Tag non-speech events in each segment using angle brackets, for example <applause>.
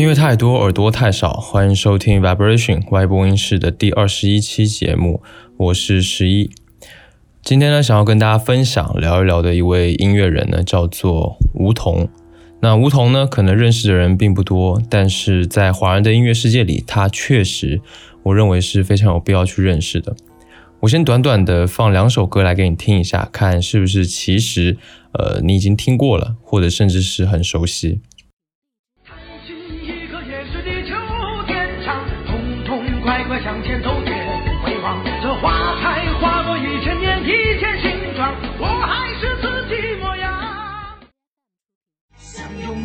音乐太多，耳朵太少。欢迎收听 Vibration 外播音室的第二十一期节目，我是十一。今天呢，想要跟大家分享聊一聊的一位音乐人呢，叫做吴彤。那吴彤呢，可能认识的人并不多，但是在华人的音乐世界里，他确实，我认为是非常有必要去认识的。我先短短的放两首歌来给你听一下，看是不是其实，呃，你已经听过了，或者甚至是很熟悉。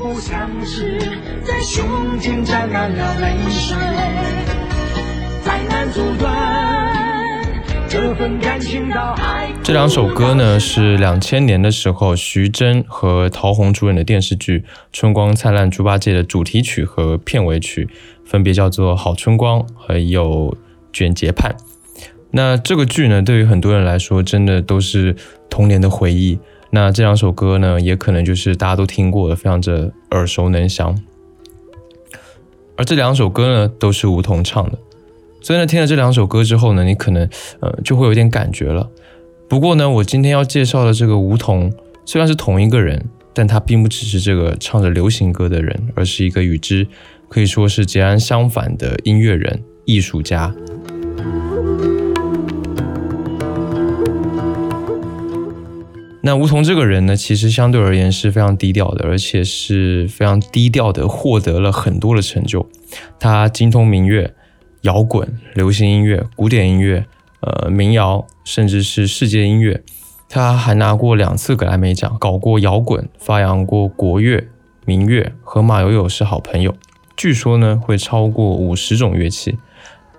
不像是在胸前沾染了泪水，再难阻断这份感情到海。这两首歌呢，是两千年的时候徐峥和陶虹主演的电视剧《春光灿烂猪八戒》的主题曲和片尾曲，分别叫做《好春光》和有《卷睫盼》。那这个剧呢，对于很多人来说，真的都是童年的回忆。那这两首歌呢，也可能就是大家都听过的，非常的耳熟能详。而这两首歌呢，都是吴彤唱的。所以呢，听了这两首歌之后呢，你可能呃就会有点感觉了。不过呢，我今天要介绍的这个吴彤，虽然是同一个人，但他并不只是这个唱着流行歌的人，而是一个与之可以说是截然相反的音乐人、艺术家。那吴彤这个人呢，其实相对而言是非常低调的，而且是非常低调的获得了很多的成就。他精通民乐、摇滚、流行音乐、古典音乐、呃民谣，甚至是世界音乐。他还拿过两次格莱美奖，搞过摇滚，发扬过国乐、民乐，和马友友是好朋友。据说呢，会超过五十种乐器。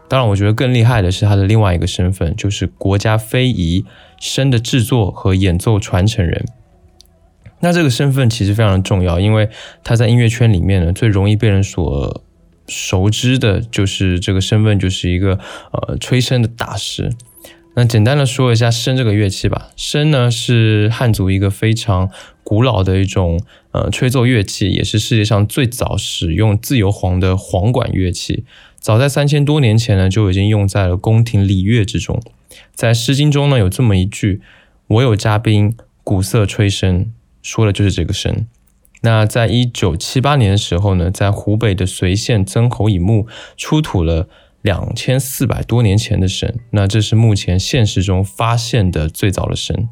当然，我觉得更厉害的是他的另外一个身份，就是国家非遗笙的制作和演奏传承人。那这个身份其实非常的重要，因为他在音乐圈里面呢，最容易被人所熟知的就是这个身份，就是一个呃吹笙的大师。那简单的说一下笙这个乐器吧，笙呢是汉族一个非常古老的一种呃吹奏乐器，也是世界上最早使用自由簧的簧管乐器。早在三千多年前呢，就已经用在了宫廷礼乐之中。在《诗经》中呢，有这么一句：“我有嘉宾，鼓瑟吹笙”，说的就是这个笙。那在一九七八年的时候呢，在湖北的随县曾侯乙墓出土了两千四百多年前的笙，那这是目前现实中发现的最早的笙。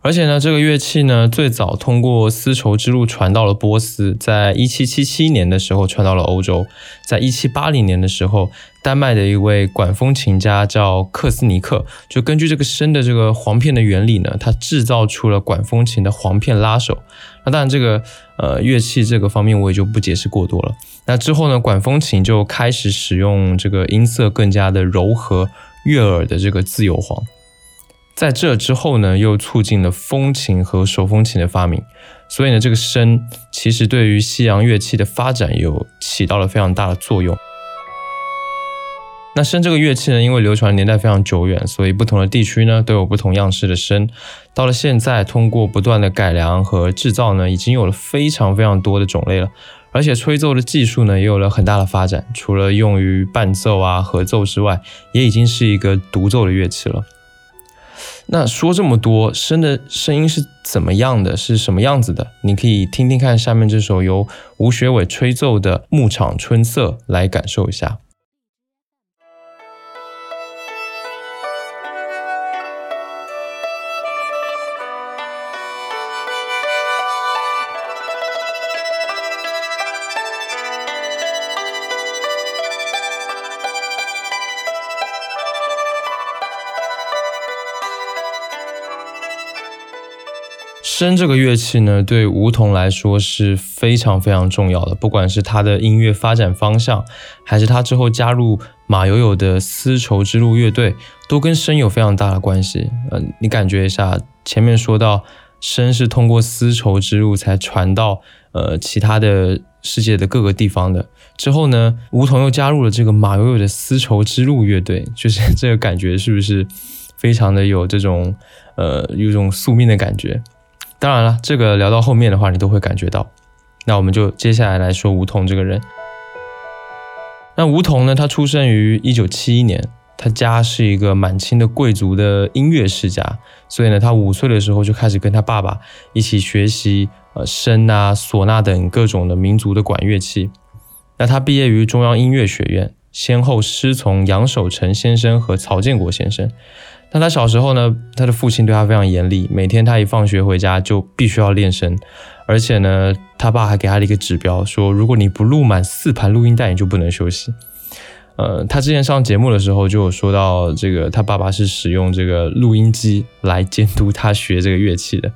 而且呢，这个乐器呢，最早通过丝绸之路传到了波斯，在一七七七年的时候传到了欧洲，在一七八零年的时候，丹麦的一位管风琴家叫克斯尼克，就根据这个笙的这个簧片的原理呢，他制造出了管风琴的簧片拉手。那当然，这个呃乐器这个方面我也就不解释过多了。那之后呢，管风琴就开始使用这个音色更加的柔和、悦耳的这个自由簧。在这之后呢，又促进了风琴和手风琴的发明，所以呢，这个笙其实对于西洋乐器的发展有起到了非常大的作用。那笙这个乐器呢，因为流传年代非常久远，所以不同的地区呢都有不同样式的笙。到了现在，通过不断的改良和制造呢，已经有了非常非常多的种类了，而且吹奏的技术呢也有了很大的发展。除了用于伴奏啊、合奏之外，也已经是一个独奏的乐器了。那说这么多，声的声音是怎么样的？是什么样子的？你可以听听看下面这首由吴学伟吹奏的《牧场春色》来感受一下。笙这个乐器呢，对梧桐来说是非常非常重要的。不管是他的音乐发展方向，还是他之后加入马友友的丝绸之路乐队，都跟笙有非常大的关系。嗯，你感觉一下，前面说到笙是通过丝绸之路才传到呃其他的世界的各个地方的。之后呢，梧桐又加入了这个马友友的丝绸之路乐队，就是 <laughs> 这个感觉是不是非常的有这种呃有种宿命的感觉？当然了，这个聊到后面的话，你都会感觉到。那我们就接下来来说吴桐这个人。那吴桐呢，他出生于一九七一年，他家是一个满清的贵族的音乐世家，所以呢，他五岁的时候就开始跟他爸爸一起学习呃笙啊、唢呐等各种的民族的管乐器。那他毕业于中央音乐学院，先后师从杨守成先生和曹建国先生。那他小时候呢，他的父亲对他非常严厉，每天他一放学回家就必须要练声，而且呢，他爸还给他了一个指标，说如果你不录满四盘录音带，你就不能休息。呃，他之前上节目的时候就有说到，这个他爸爸是使用这个录音机来监督他学这个乐器的。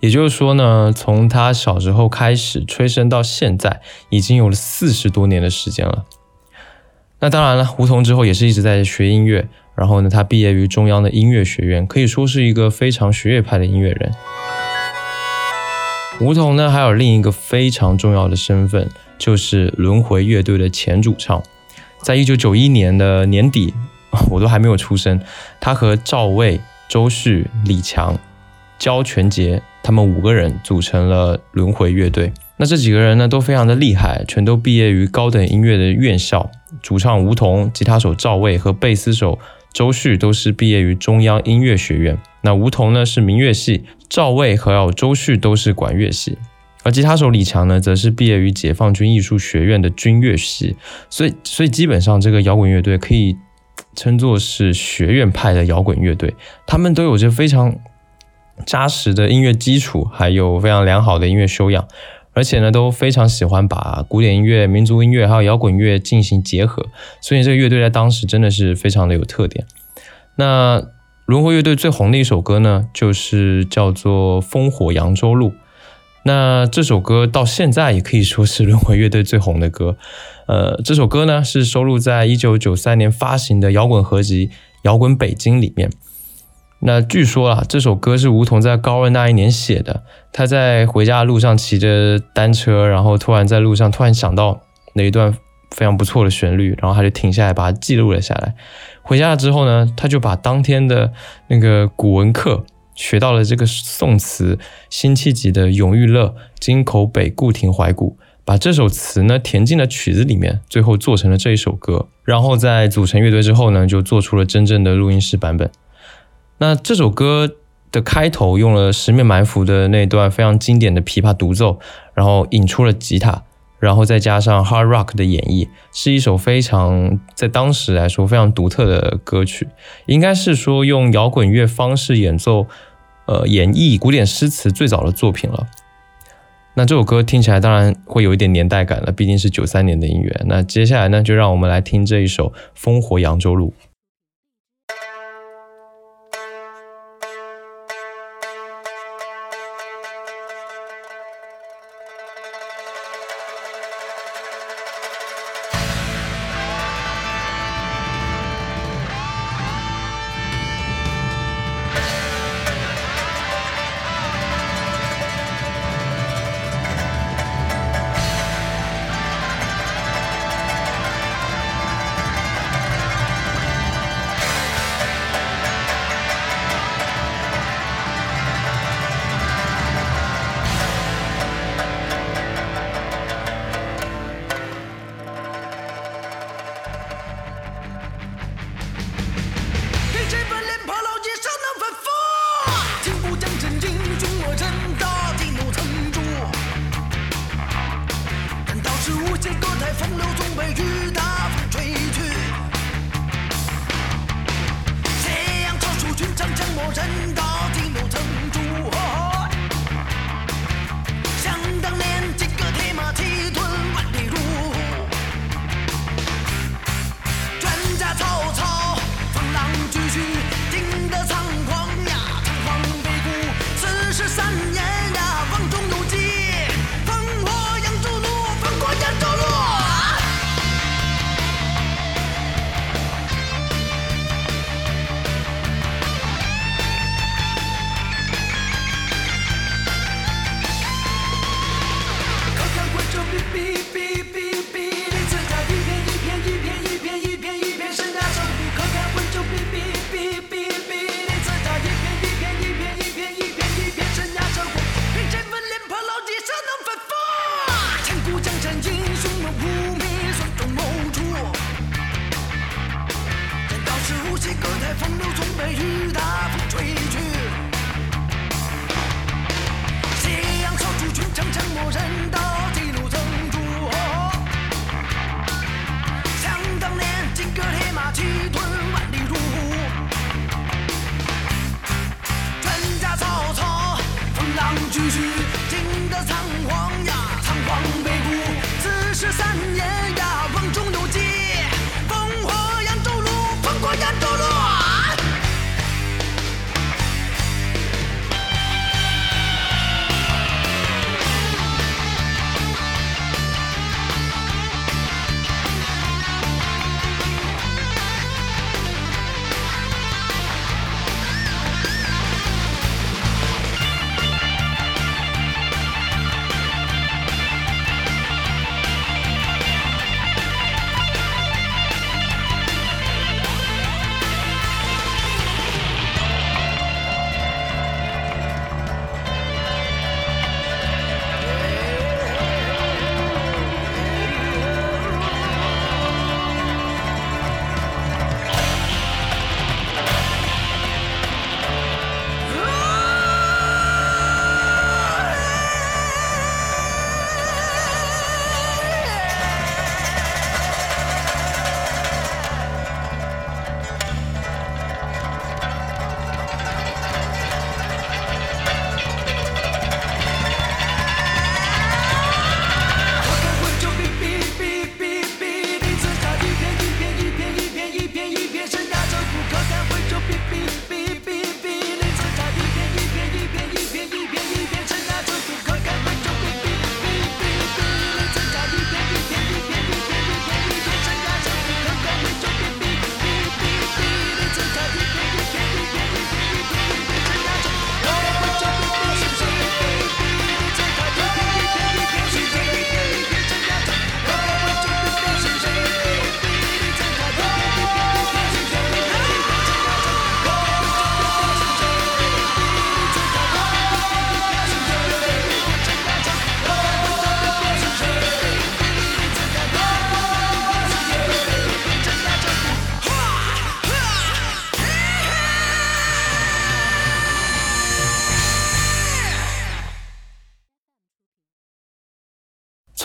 也就是说呢，从他小时候开始吹笙到现在，已经有了四十多年的时间了。那当然了，胡同之后也是一直在学音乐。然后呢，他毕业于中央的音乐学院，可以说是一个非常学院派的音乐人。吴桐呢，还有另一个非常重要的身份，就是轮回乐队的前主唱。在一九九一年的年底，<laughs> 我都还没有出生，他和赵卫、周旭、李强、焦全杰他们五个人组成了轮回乐队。那这几个人呢，都非常的厉害，全都毕业于高等音乐的院校。主唱吴桐、吉他手赵卫和贝斯手。周旭都是毕业于中央音乐学院，那吴桐呢是民乐系，赵卫和有周旭都是管乐系，而吉他手李强呢则是毕业于解放军艺术学院的军乐系，所以所以基本上这个摇滚乐队可以称作是学院派的摇滚乐队，他们都有着非常扎实的音乐基础，还有非常良好的音乐修养。而且呢，都非常喜欢把古典音乐、民族音乐还有摇滚乐进行结合，所以这个乐队在当时真的是非常的有特点。那轮回乐队最红的一首歌呢，就是叫做《烽火扬州路》。那这首歌到现在也可以说是轮回乐队最红的歌。呃，这首歌呢是收录在一九九三年发行的摇滚合集《摇滚北京》里面。那据说啊，这首歌是吴桐在高二那一年写的。他在回家的路上骑着单车，然后突然在路上突然想到那一段非常不错的旋律，然后他就停下来把它记录了下来。回家了之后呢，他就把当天的那个古文课学到了这个宋词辛弃疾的《永遇乐》，京口北固亭怀古，把这首词呢填进了曲子里面，最后做成了这一首歌。然后在组成乐队之后呢，就做出了真正的录音室版本。那这首歌的开头用了十面埋伏的那段非常经典的琵琶独奏，然后引出了吉他，然后再加上 hard rock 的演绎，是一首非常在当时来说非常独特的歌曲，应该是说用摇滚乐方式演奏，呃，演绎古典诗词最早的作品了。那这首歌听起来当然会有一点年代感了，毕竟是九三年的音乐。那接下来呢，就让我们来听这一首《烽火扬州路》。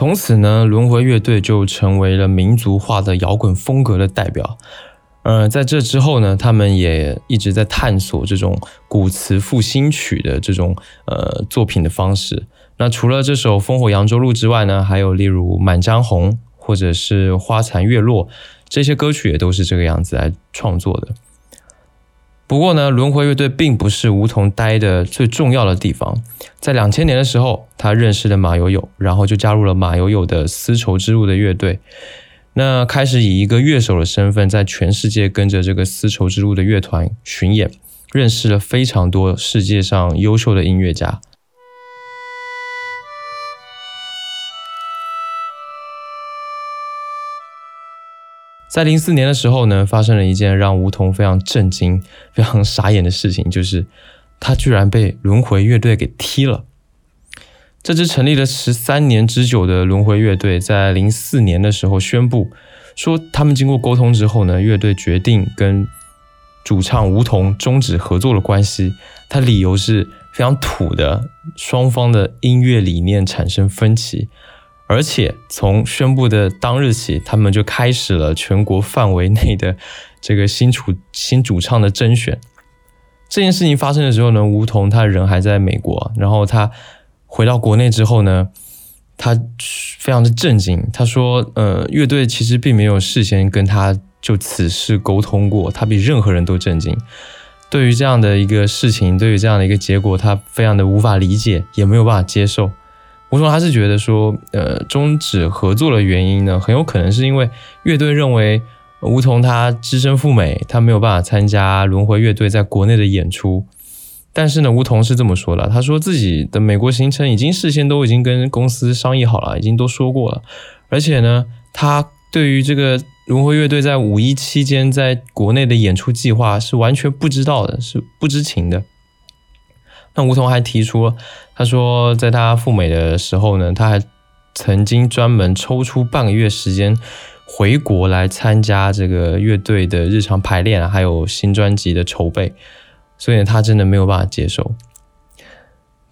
从此呢，轮回乐队就成为了民族化的摇滚风格的代表。呃，在这之后呢，他们也一直在探索这种古词复兴曲的这种呃作品的方式。那除了这首《烽火扬州路》之外呢，还有例如《满江红》或者是《花残月落》这些歌曲也都是这个样子来创作的。不过呢，轮回乐队并不是梧桐待的最重要的地方。在两千年的时候，他认识了马友友，然后就加入了马友友的丝绸之路的乐队。那开始以一个乐手的身份，在全世界跟着这个丝绸之路的乐团巡演，认识了非常多世界上优秀的音乐家。在零四年的时候呢，发生了一件让吴桐非常震惊、非常傻眼的事情，就是他居然被轮回乐队给踢了。这支成立了十三年之久的轮回乐队，在零四年的时候宣布说，他们经过沟通之后呢，乐队决定跟主唱吴桐终止合作的关系。他理由是非常土的，双方的音乐理念产生分歧。而且从宣布的当日起，他们就开始了全国范围内的这个新主新主唱的甄选。这件事情发生的时候呢，吴桐他人还在美国，然后他回到国内之后呢，他非常的震惊。他说：“呃，乐队其实并没有事先跟他就此事沟通过，他比任何人都震惊。对于这样的一个事情，对于这样的一个结果，他非常的无法理解，也没有办法接受。”吴桐他是觉得说，呃，终止合作的原因呢，很有可能是因为乐队认为吴桐他只身赴美，他没有办法参加轮回乐队在国内的演出。但是呢，吴桐是这么说的，他说自己的美国行程已经事先都已经跟公司商议好了，已经都说过了。而且呢，他对于这个轮回乐队在五一期间在国内的演出计划是完全不知道的，是不知情的。那吴桐还提出，他说，在他赴美的时候呢，他还曾经专门抽出半个月时间回国来参加这个乐队的日常排练，还有新专辑的筹备，所以他真的没有办法接受。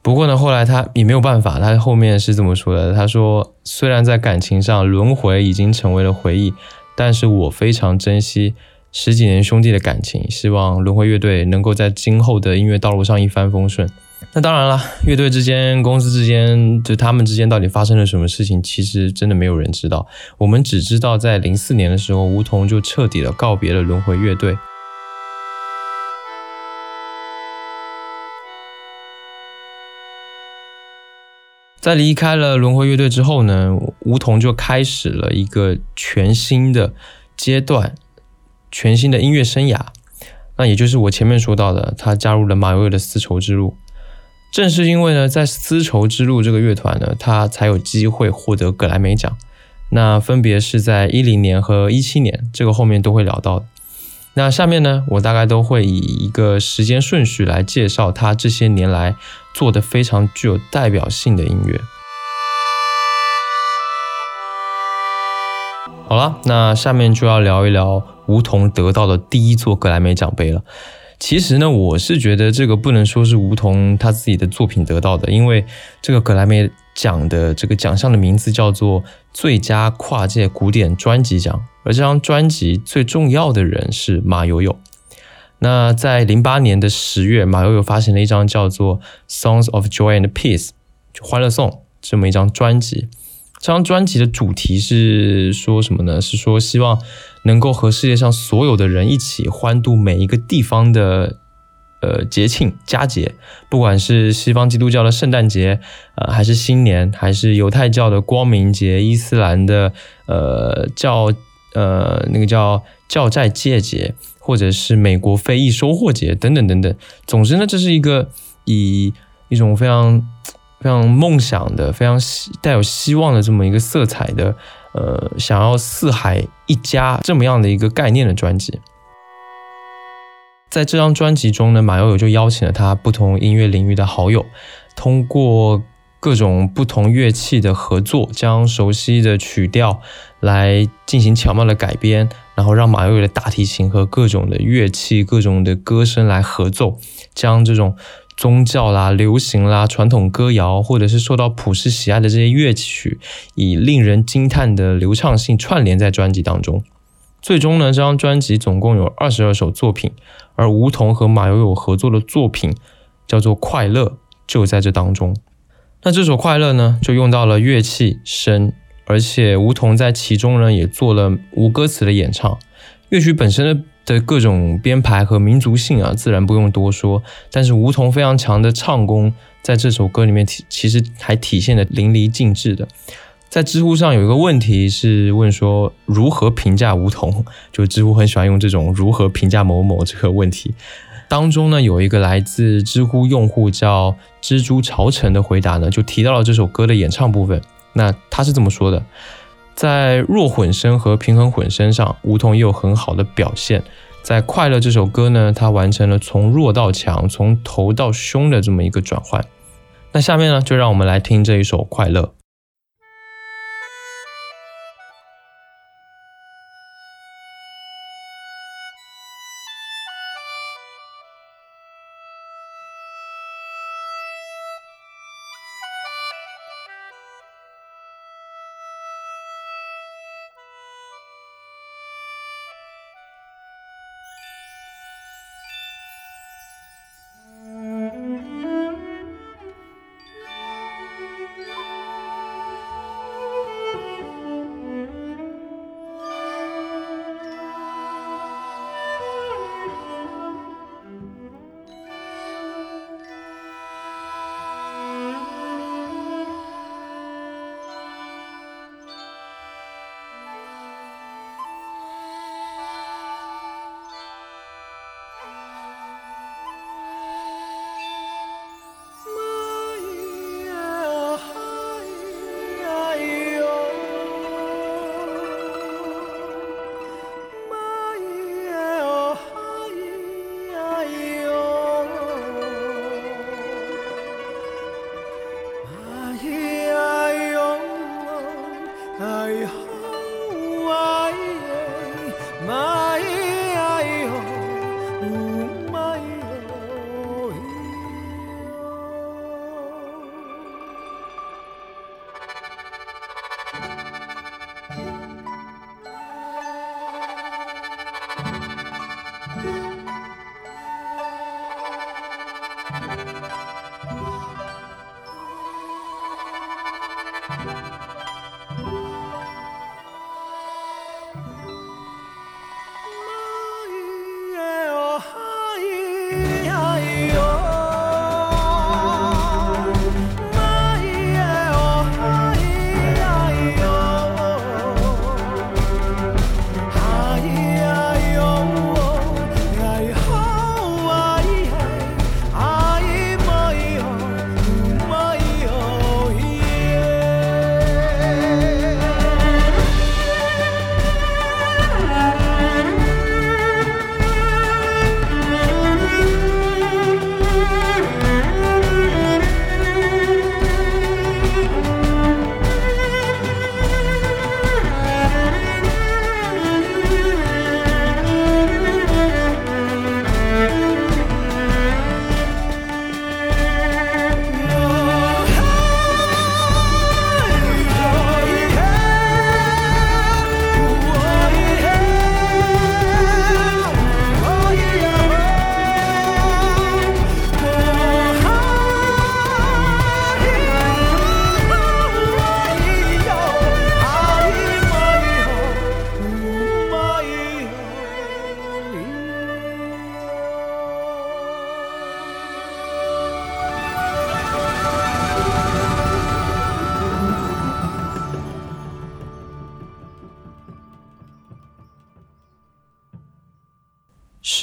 不过呢，后来他也没有办法，他后面是这么说的：“他说，虽然在感情上轮回已经成为了回忆，但是我非常珍惜十几年兄弟的感情，希望轮回乐队能够在今后的音乐道路上一帆风顺。”那当然了，乐队之间、公司之间，就他们之间到底发生了什么事情，其实真的没有人知道。我们只知道，在零四年的时候，梧桐就彻底的告别了轮回乐队。在离开了轮回乐队之后呢，梧桐就开始了一个全新的阶段，全新的音乐生涯。那也就是我前面说到的，他加入了马友友的丝绸之路。正是因为呢，在丝绸之路这个乐团呢，他才有机会获得格莱美奖。那分别是在一零年和一七年，这个后面都会聊到。那下面呢，我大概都会以一个时间顺序来介绍他这些年来做的非常具有代表性的音乐。好了，那下面就要聊一聊吴桐得到的第一座格莱美奖杯了。其实呢，我是觉得这个不能说是吴桐他自己的作品得到的，因为这个格莱美奖的这个奖项的名字叫做最佳跨界古典专辑奖，而这张专辑最重要的人是马友友。那在零八年的十月，马友友发行了一张叫做《Songs of Joy and Peace》就欢乐颂这么一张专辑。这张专辑的主题是说什么呢？是说希望能够和世界上所有的人一起欢度每一个地方的呃节庆佳节，不管是西方基督教的圣诞节，呃，还是新年，还是犹太教的光明节，伊斯兰的呃教呃那个叫教债戒节，或者是美国非裔收获节等等等等。总之呢，这是一个以一种非常。非常梦想的、非常希带有希望的这么一个色彩的，呃，想要四海一家这么样的一个概念的专辑。在这张专辑中呢，马友友就邀请了他不同音乐领域的好友，通过各种不同乐器的合作，将熟悉的曲调来进行巧妙的改编，然后让马友友的大提琴和各种的乐器、各种的歌声来合奏，将这种。宗教啦、流行啦、传统歌谣，或者是受到普世喜爱的这些乐曲，以令人惊叹的流畅性串联在专辑当中。最终呢，这张专辑总共有二十二首作品，而梧桐和马友友合作的作品叫做《快乐》，就在这当中。那这首《快乐》呢，就用到了乐器声，而且梧桐在其中呢也做了无歌词的演唱。乐曲本身的。的各种编排和民族性啊，自然不用多说。但是梧桐非常强的唱功，在这首歌里面体其实还体现的淋漓尽致的。在知乎上有一个问题是问说如何评价梧桐，就知乎很喜欢用这种如何评价某某这个问题。当中呢有一个来自知乎用户叫蜘蛛朝城的回答呢，就提到了这首歌的演唱部分。那他是这么说的。在弱混声和平衡混声上，梧桐也有很好的表现。在《快乐》这首歌呢，它完成了从弱到强、从头到胸的这么一个转换。那下面呢，就让我们来听这一首《快乐》。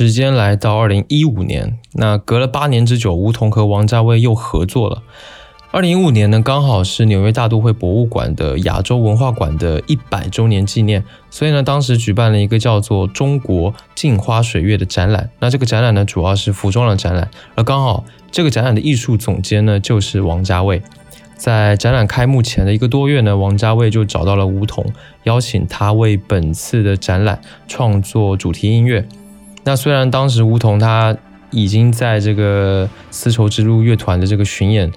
时间来到二零一五年，那隔了八年之久，梧桐和王家卫又合作了。二零一五年呢，刚好是纽约大都会博物馆的亚洲文化馆的一百周年纪念，所以呢，当时举办了一个叫做“中国镜花水月”的展览。那这个展览呢，主要是服装的展览，而刚好这个展览的艺术总监呢，就是王家卫。在展览开幕前的一个多月呢，王家卫就找到了梧桐，邀请他为本次的展览创作主题音乐。那虽然当时吴桐他已经在这个丝绸之路乐团的这个巡演。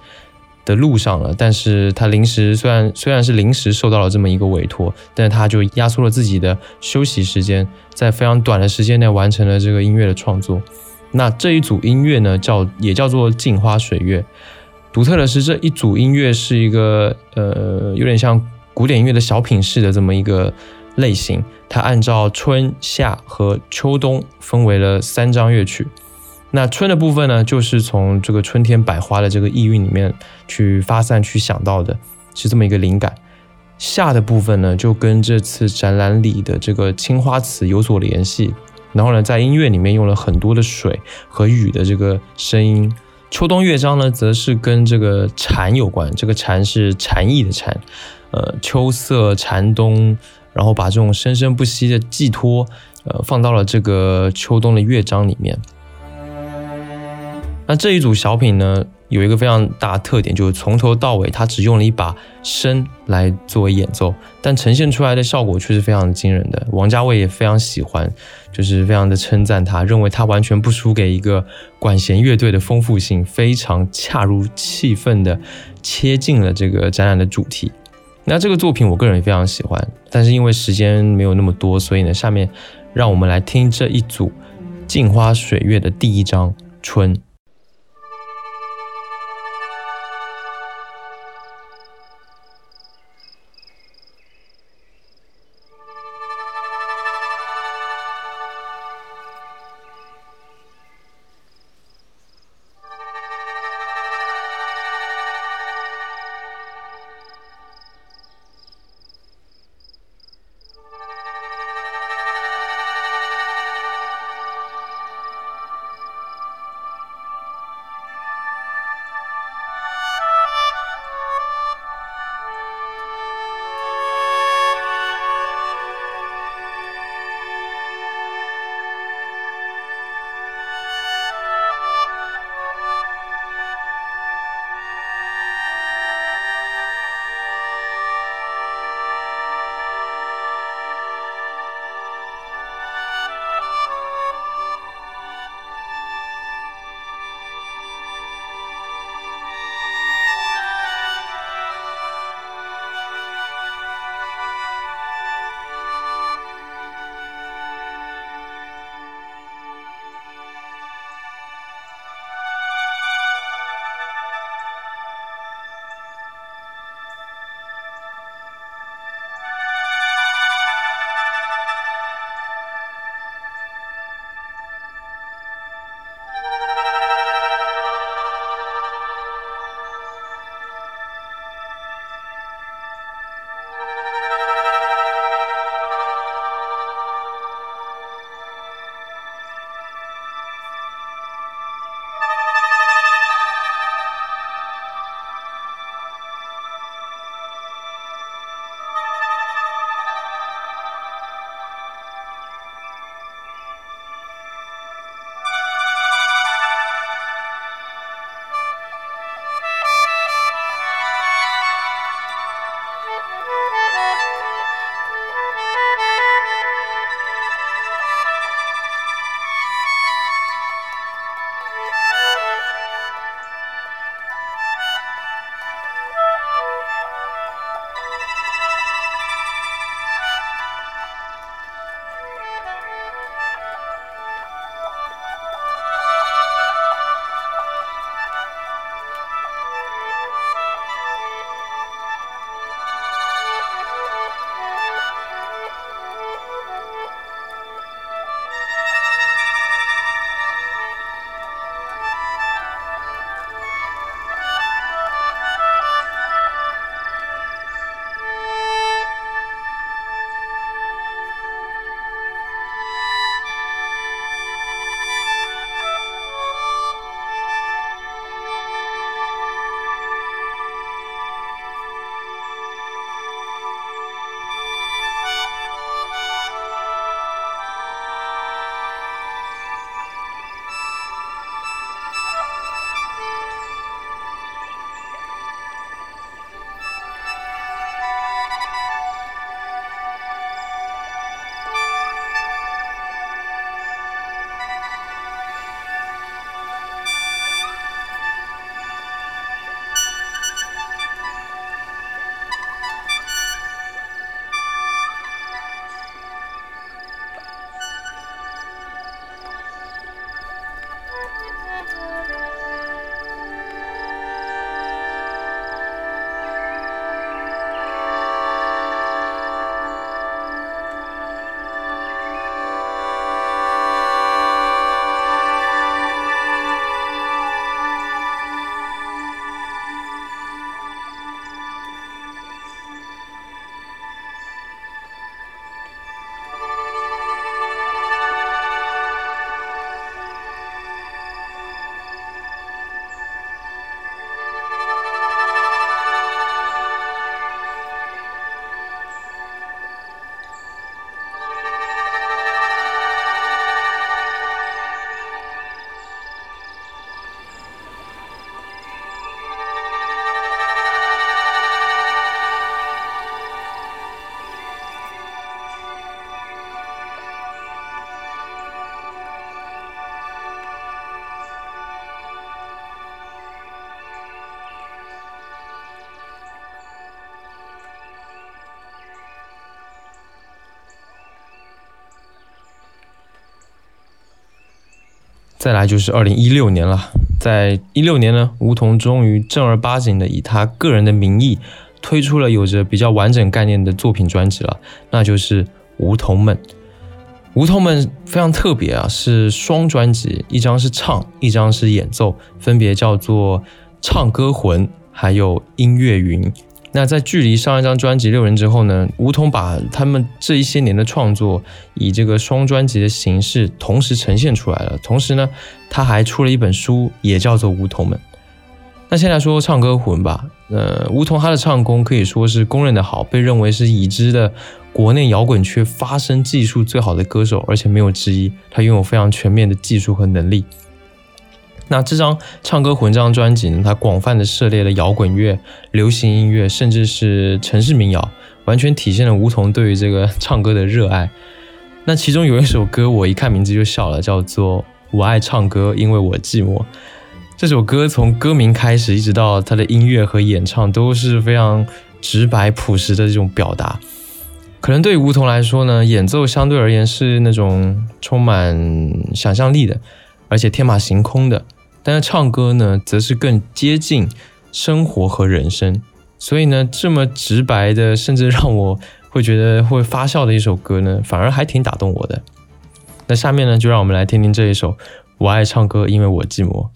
的路上了，但是他临时虽然虽然是临时受到了这么一个委托，但是他就压缩了自己的休息时间，在非常短的时间内完成了这个音乐的创作。那这一组音乐呢，叫也叫做《镜花水月》。独特的是，这一组音乐是一个呃，有点像古典音乐的小品式的这么一个类型，它按照春夏和秋冬分为了三章乐曲。那春的部分呢，就是从这个春天百花的这个意蕴里面去发散去想到的，是这么一个灵感。夏的部分呢，就跟这次展览里的这个青花瓷有所联系。然后呢，在音乐里面用了很多的水和雨的这个声音。秋冬乐章呢，则是跟这个蝉有关，这个蝉是蝉翼的蝉，呃，秋色蝉冬，然后把这种生生不息的寄托，呃，放到了这个秋冬的乐章里面。那这一组小品呢，有一个非常大的特点，就是从头到尾，它只用了一把笙来作为演奏，但呈现出来的效果却是非常惊人的。王家卫也非常喜欢，就是非常的称赞他，认为他完全不输给一个管弦乐队的丰富性，非常恰如气氛的切进了这个展览的主题。那这个作品我个人也非常喜欢，但是因为时间没有那么多，所以呢，下面让我们来听这一组《镜花水月》的第一章《春》。再来就是二零一六年了，在一六年呢，吴彤终于正儿八经的以他个人的名义推出了有着比较完整概念的作品专辑了，那就是《梧桐们》。《梧桐们》非常特别啊，是双专辑，一张是唱，一张是演奏，分别叫做《唱歌魂》还有《音乐云》。那在距离上一张专辑《六人》之后呢，梧桐把他们这一些年的创作以这个双专辑的形式同时呈现出来了。同时呢，他还出了一本书，也叫做《梧桐们》。那先来说唱歌魂吧。呃，梧桐他的唱功可以说是公认的好，被认为是已知的国内摇滚圈发声技术最好的歌手，而且没有之一。他拥有非常全面的技术和能力。那这张《唱歌魂》这张专辑呢，它广泛的涉猎了摇滚乐、流行音乐，甚至是城市民谣，完全体现了梧桐对于这个唱歌的热爱。那其中有一首歌，我一看名字就笑了，叫做《我爱唱歌，因为我寂寞》。这首歌从歌名开始，一直到它的音乐和演唱，都是非常直白朴实的这种表达。可能对于梧桐来说呢，演奏相对而言是那种充满想象力的，而且天马行空的。但是唱歌呢，则是更接近生活和人生，所以呢，这么直白的，甚至让我会觉得会发笑的一首歌呢，反而还挺打动我的。那下面呢，就让我们来听听这一首《我爱唱歌，因为我寂寞》。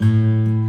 还有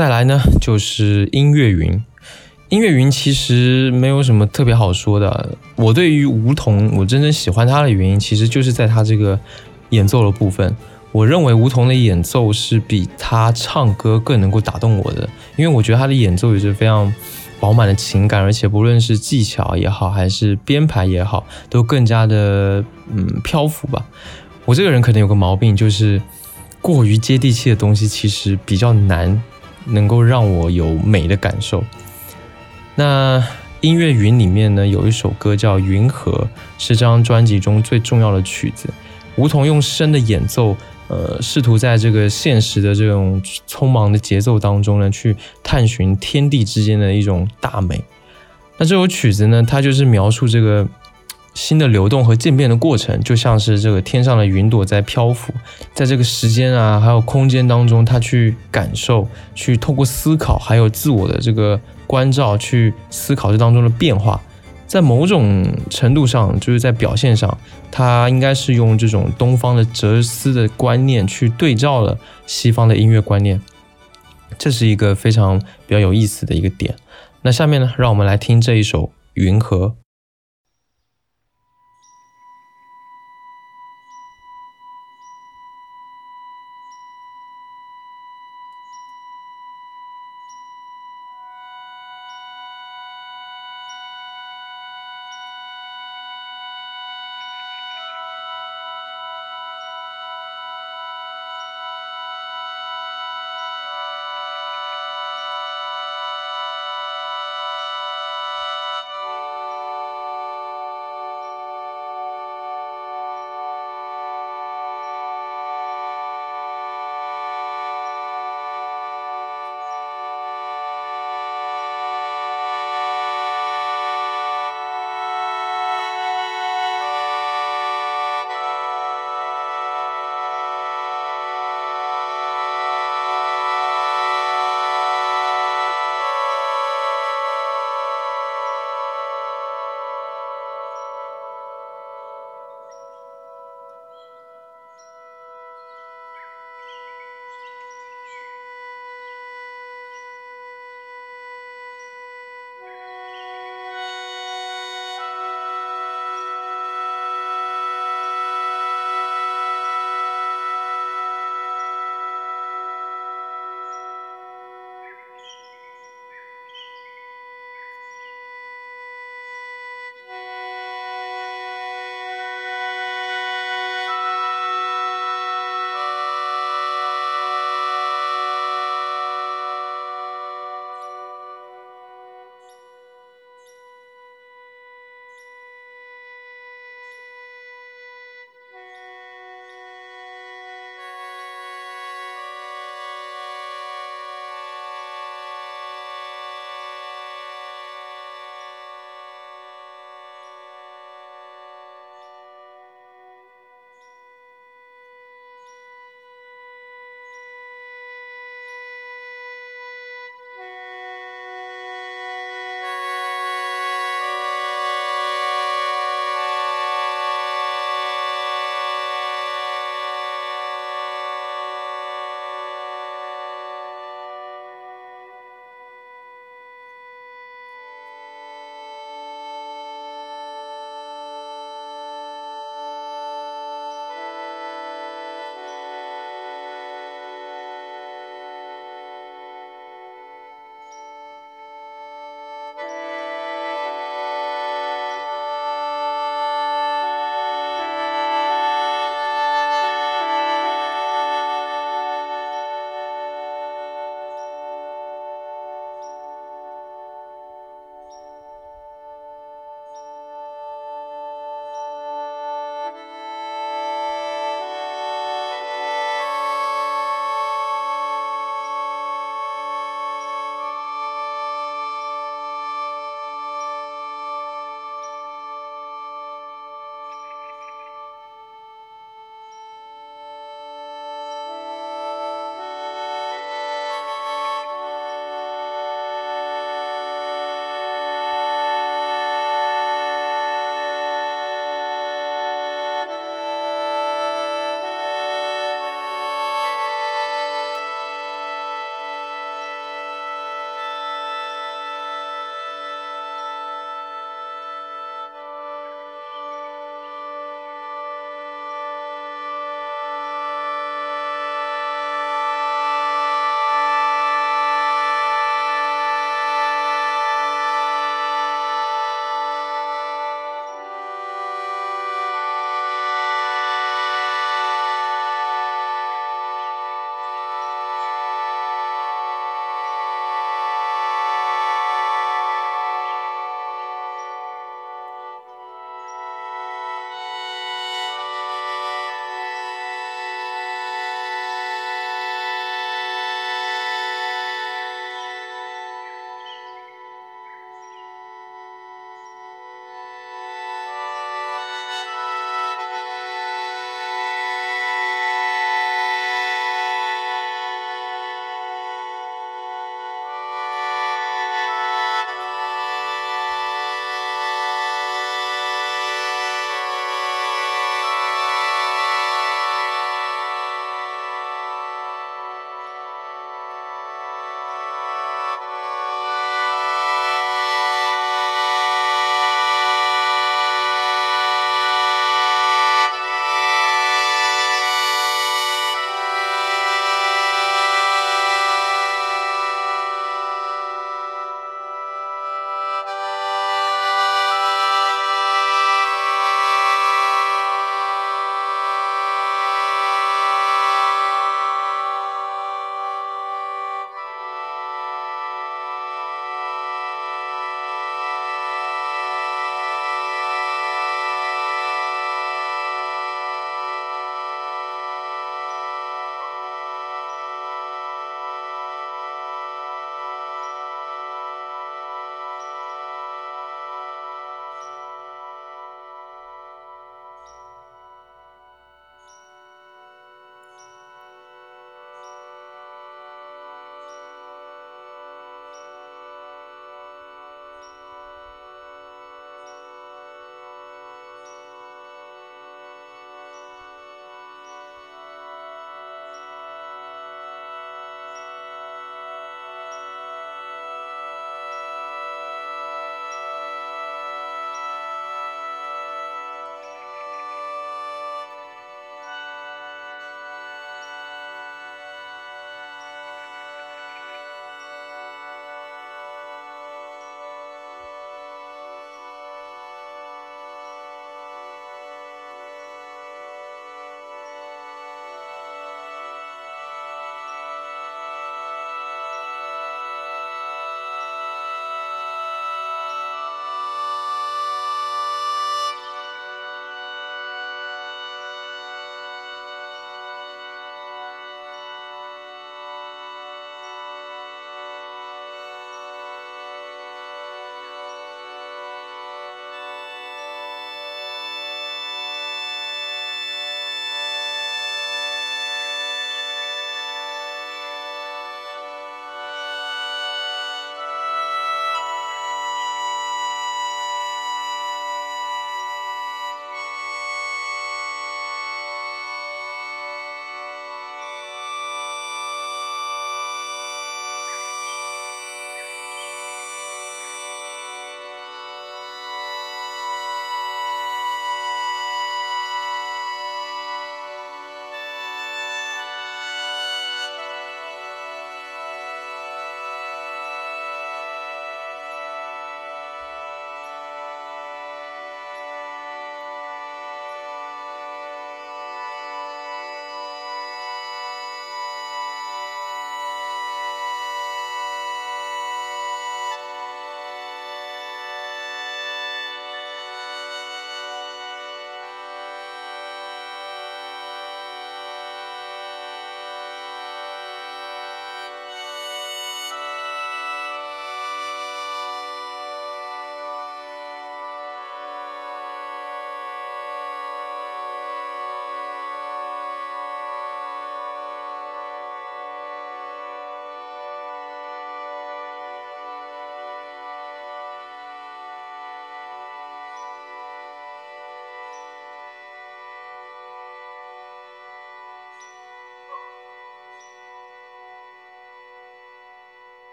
再来呢，就是音乐云。音乐云其实没有什么特别好说的。我对于梧桐，我真正喜欢他的原因，其实就是在他这个演奏的部分。我认为梧桐的演奏是比他唱歌更能够打动我的，因为我觉得他的演奏也是非常饱满的情感，而且不论是技巧也好，还是编排也好，都更加的嗯漂浮吧。我这个人可能有个毛病，就是过于接地气的东西，其实比较难能够让我有美的感受。那音乐云里面呢，有一首歌叫《云河》，是这张专辑中最重要的曲子。梧桐用声的演奏，呃，试图在这个现实的这种匆忙的节奏当中呢，去探寻天地之间的一种大美。那这首曲子呢，它就是描述这个新的流动和渐变的过程，就像是这个天上的云朵在漂浮，在这个时间啊，还有空间当中，他去感受，去透过思考，还有自我的这个关照，去思考这当中的变化。在某种程度上，就是在表现上，他应该是用这种东方的哲思的观念去对照了西方的音乐观念，这是一个非常比较有意思的一个点。那下面呢，让我们来听这一首《云河》。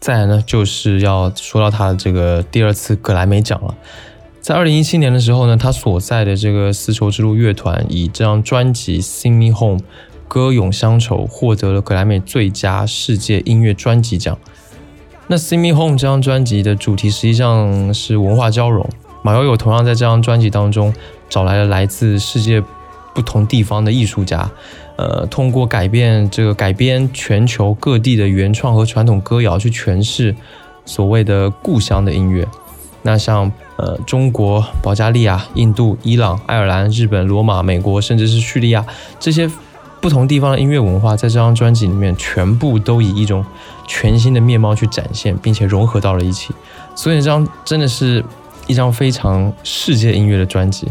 再来呢，就是要说到他的这个第二次格莱美奖了。在二零一七年的时候呢，他所在的这个丝绸之路乐团以这张专辑《Sing Me Home》歌咏乡愁，获得了格莱美最佳世界音乐专辑奖。那《Sing Me Home》这张专辑的主题实际上是文化交融，马友友同样在这张专辑当中找来了来自世界不同地方的艺术家，呃，通过改变这个改编全球各地的原创和传统歌谣去诠释所谓的故乡的音乐。那像呃中国、保加利亚、印度、伊朗、爱尔兰、日本、罗马、美国，甚至是叙利亚这些不同地方的音乐文化，在这张专辑里面全部都以一种全新的面貌去展现，并且融合到了一起。所以这张真的是一张非常世界音乐的专辑，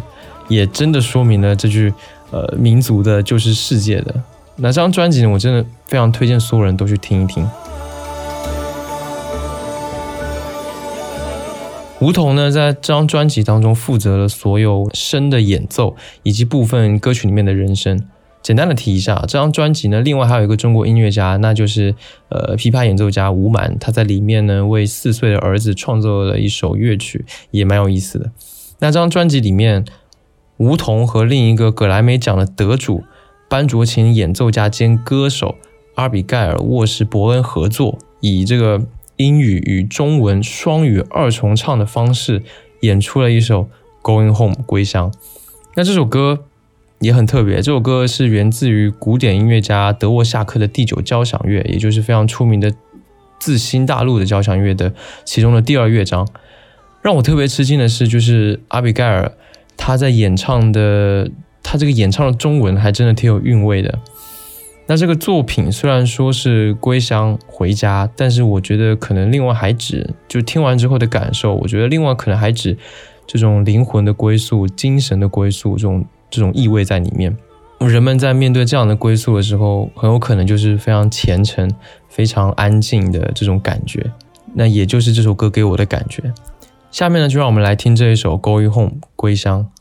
也真的说明了这句呃民族的就是世界的。那这张专辑呢，我真的非常推荐所有人都去听一听。吴桐呢，在这张专辑当中负责了所有声的演奏以及部分歌曲里面的人声。简单的提一下，这张专辑呢，另外还有一个中国音乐家，那就是呃琵琶演奏家吴满，他在里面呢为四岁的儿子创作了一首乐曲，也蛮有意思的。那这张专辑里面，吴桐和另一个格莱美奖的得主班卓琴演奏家兼歌手阿比盖尔沃什伯恩合作，以这个。英语与中文双语二重唱的方式演出了一首《Going Home》归乡。那这首歌也很特别，这首歌是源自于古典音乐家德沃夏克的第九交响乐，也就是非常出名的自新大陆的交响乐的其中的第二乐章。让我特别吃惊的是，就是阿比盖尔他在演唱的，他这个演唱的中文还真的挺有韵味的。那这个作品虽然说是归乡回家，但是我觉得可能另外还指，就听完之后的感受，我觉得另外可能还指这种灵魂的归宿、精神的归宿这种这种意味在里面。人们在面对这样的归宿的时候，很有可能就是非常虔诚、非常安静的这种感觉。那也就是这首歌给我的感觉。下面呢，就让我们来听这一首《Going Home》归乡。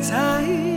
在。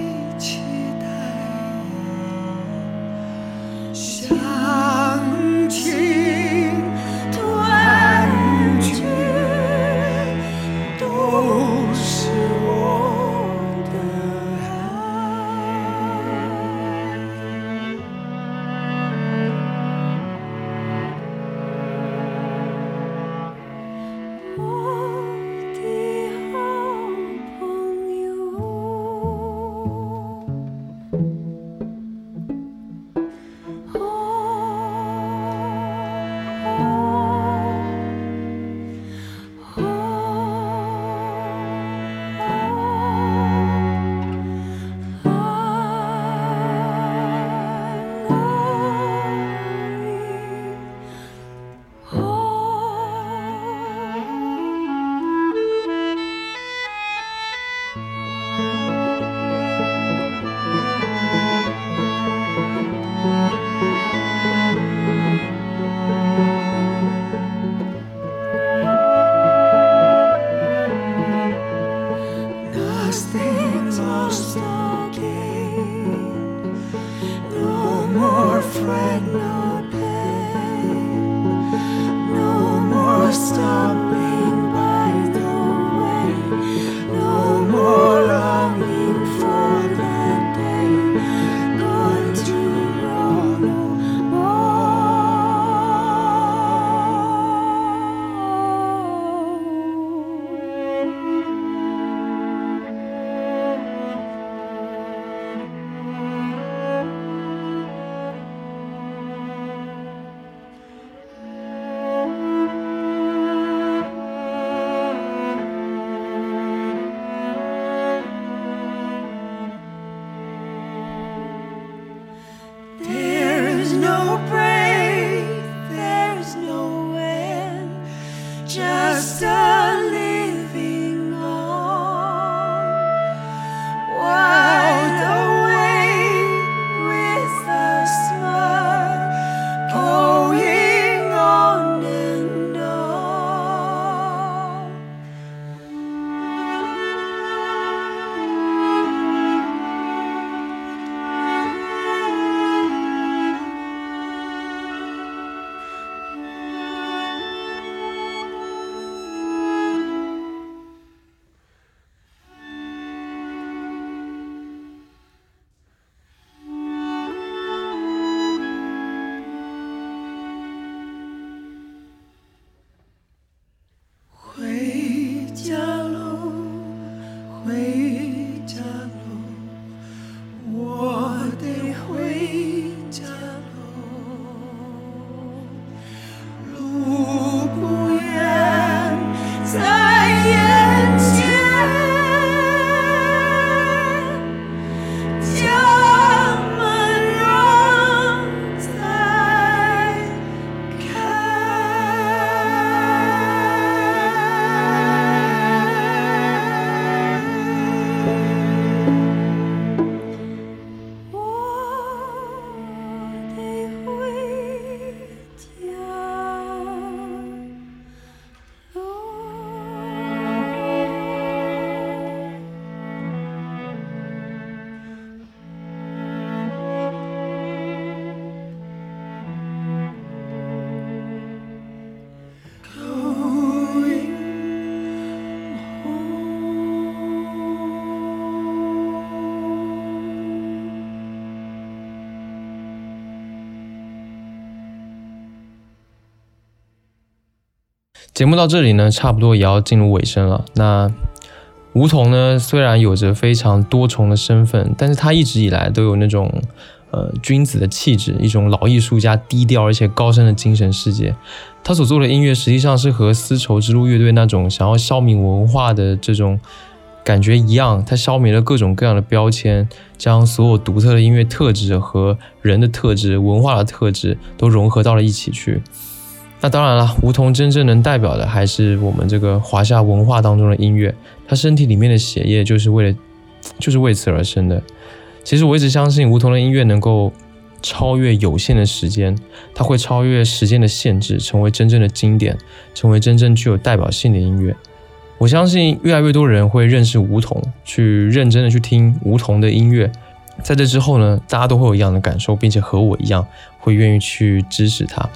节目到这里呢，差不多也要进入尾声了。那梧桐呢，虽然有着非常多重的身份，但是他一直以来都有那种呃君子的气质，一种老艺术家低调而且高深的精神世界。他所做的音乐实际上是和丝绸之路乐队那种想要消弭文化的这种感觉一样，他消弭了各种各样的标签，将所有独特的音乐特质和人的特质、文化的特质都融合到了一起去。那当然了，梧桐真正能代表的还是我们这个华夏文化当中的音乐。他身体里面的血液就是为了，就是为此而生的。其实我一直相信，梧桐的音乐能够超越有限的时间，它会超越时间的限制，成为真正的经典，成为真正具有代表性的音乐。我相信越来越多人会认识梧桐，去认真的去听梧桐的音乐。在这之后呢，大家都会有一样的感受，并且和我一样，会愿意去支持他。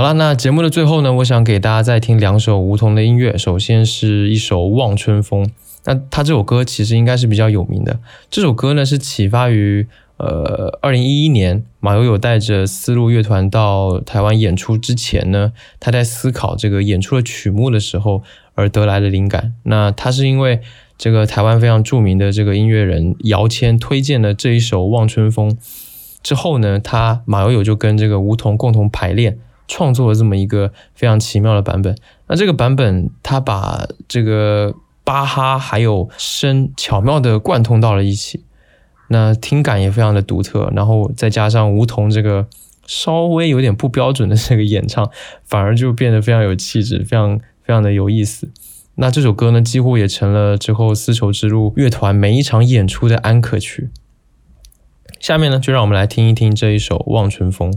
好了，那节目的最后呢，我想给大家再听两首梧桐的音乐。首先是一首《望春风》，那他这首歌其实应该是比较有名的。这首歌呢是启发于呃，二零一一年马友友带着丝路乐团到台湾演出之前呢，他在思考这个演出的曲目的时候而得来的灵感。那他是因为这个台湾非常著名的这个音乐人姚谦推荐了这一首《望春风》之后呢，他马友友就跟这个梧桐共同排练。创作了这么一个非常奇妙的版本。那这个版本，他把这个巴哈还有声巧妙的贯通到了一起，那听感也非常的独特。然后再加上梧桐这个稍微有点不标准的这个演唱，反而就变得非常有气质，非常非常的有意思。那这首歌呢，几乎也成了之后丝绸之路乐团每一场演出的安可曲。下面呢，就让我们来听一听这一首《望春风》。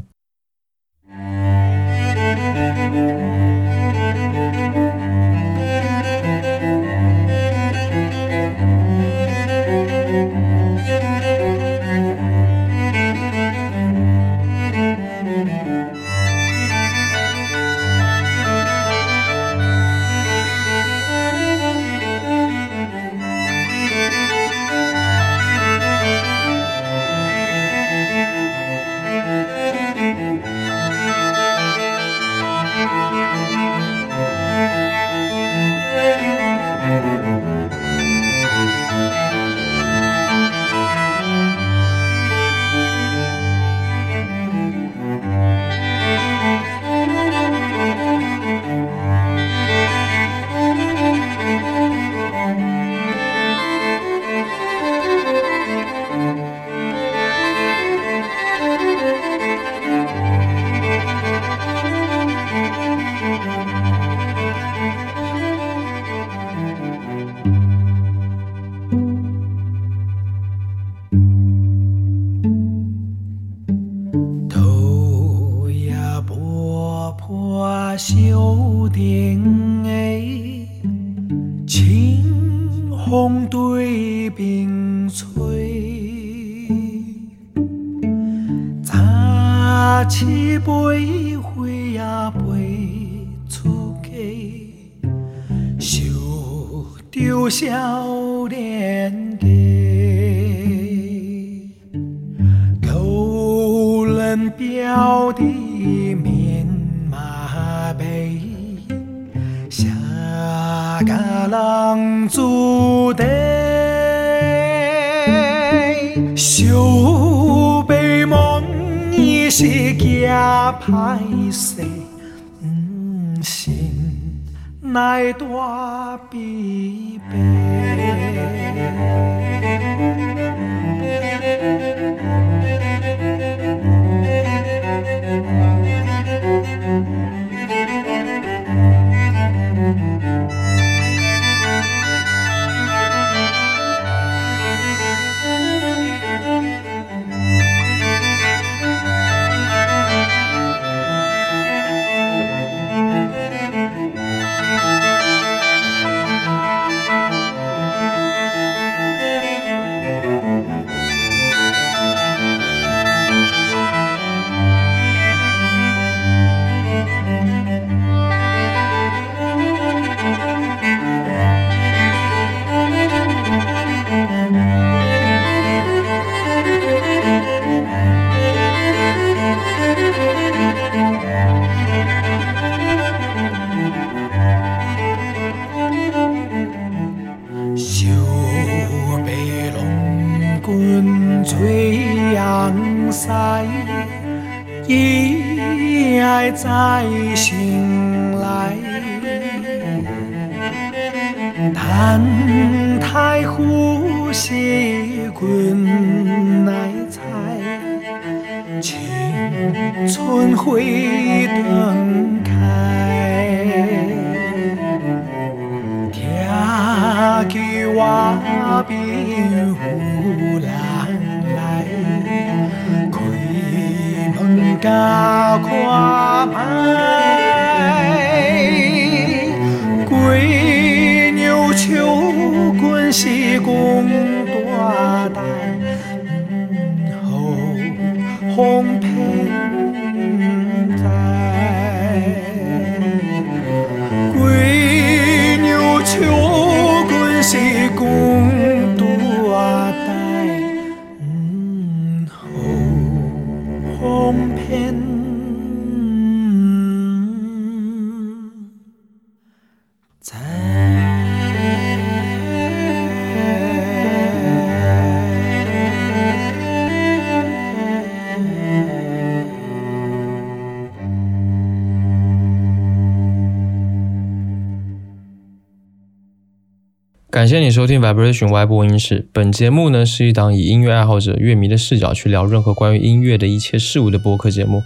谢你收听 Vibration Y 播音室。本节目呢是一档以音乐爱好者、乐迷的视角去聊任何关于音乐的一切事物的播客节目。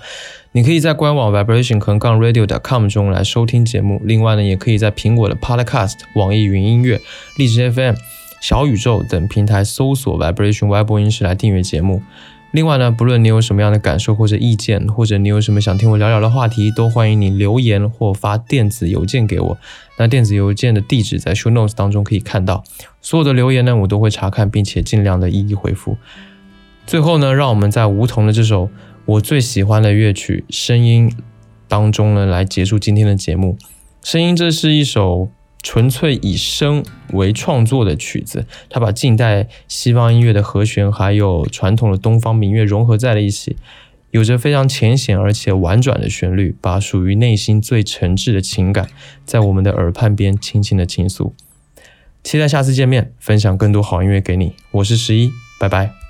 你可以在官网 vibration 横杠 radio.com 中来收听节目。另外呢，也可以在苹果的 Podcast、网易云音乐、荔枝 FM、小宇宙等平台搜索 Vibration Y 播音室来订阅节目。另外呢，不论你有什么样的感受或者意见，或者你有什么想听我聊聊的话题，都欢迎你留言或发电子邮件给我。那电子邮件的地址在 show notes 当中可以看到。所有的留言呢，我都会查看，并且尽量的一一回复。最后呢，让我们在梧桐的这首我最喜欢的乐曲《声音》当中呢，来结束今天的节目。《声音》这是一首纯粹以声为创作的曲子，它把近代西方音乐的和弦还有传统的东方民乐融合在了一起，有着非常浅显而且婉转的旋律，把属于内心最诚挚的情感在我们的耳畔边轻轻的倾诉。期待下次见面，分享更多好音乐给你。我是十一，拜拜。